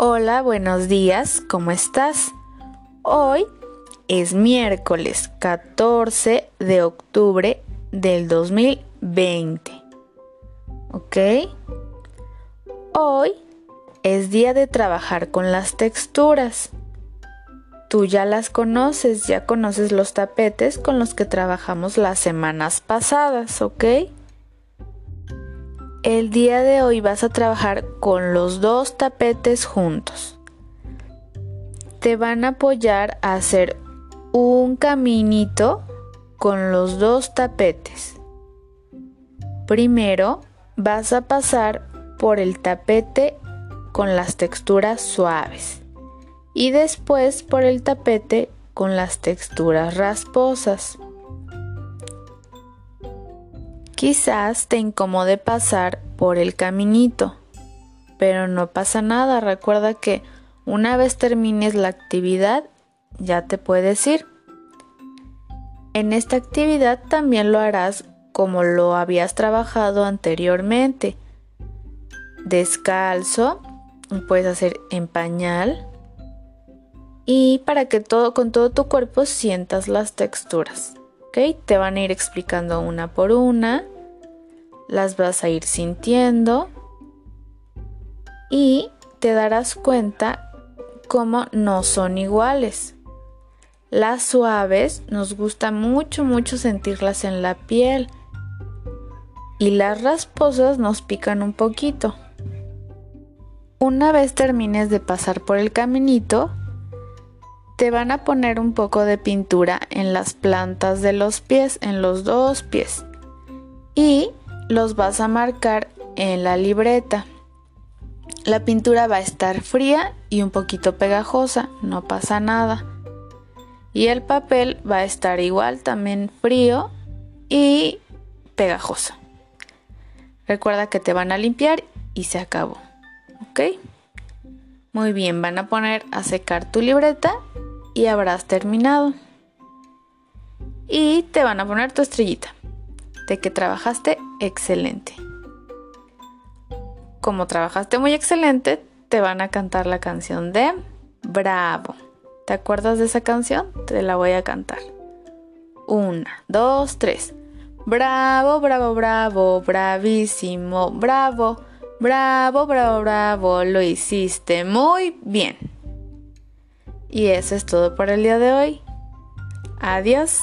Hola, buenos días, ¿cómo estás? Hoy es miércoles 14 de octubre del 2020. ¿Ok? Hoy es día de trabajar con las texturas. Tú ya las conoces, ya conoces los tapetes con los que trabajamos las semanas pasadas, ¿ok? El día de hoy vas a trabajar con los dos tapetes juntos. Te van a apoyar a hacer un caminito con los dos tapetes. Primero vas a pasar por el tapete con las texturas suaves y después por el tapete con las texturas rasposas. Quizás te incomode pasar por el caminito, pero no pasa nada. Recuerda que una vez termines la actividad, ya te puedes ir. En esta actividad también lo harás como lo habías trabajado anteriormente. Descalzo, puedes hacer en pañal y para que todo con todo tu cuerpo sientas las texturas. Te van a ir explicando una por una, las vas a ir sintiendo y te darás cuenta cómo no son iguales. Las suaves nos gusta mucho, mucho sentirlas en la piel y las rasposas nos pican un poquito. Una vez termines de pasar por el caminito, te van a poner un poco de pintura en las plantas de los pies, en los dos pies. Y los vas a marcar en la libreta. La pintura va a estar fría y un poquito pegajosa, no pasa nada. Y el papel va a estar igual, también frío y pegajoso. Recuerda que te van a limpiar y se acabó. ¿Ok? Muy bien, van a poner a secar tu libreta y habrás terminado. Y te van a poner tu estrellita de que trabajaste excelente. Como trabajaste muy excelente, te van a cantar la canción de Bravo. ¿Te acuerdas de esa canción? Te la voy a cantar. Una, dos, tres. Bravo, bravo, bravo, bravísimo, bravo, bravo, bravo, bravo, lo hiciste muy bien. Y eso es todo por el día de hoy. Adiós.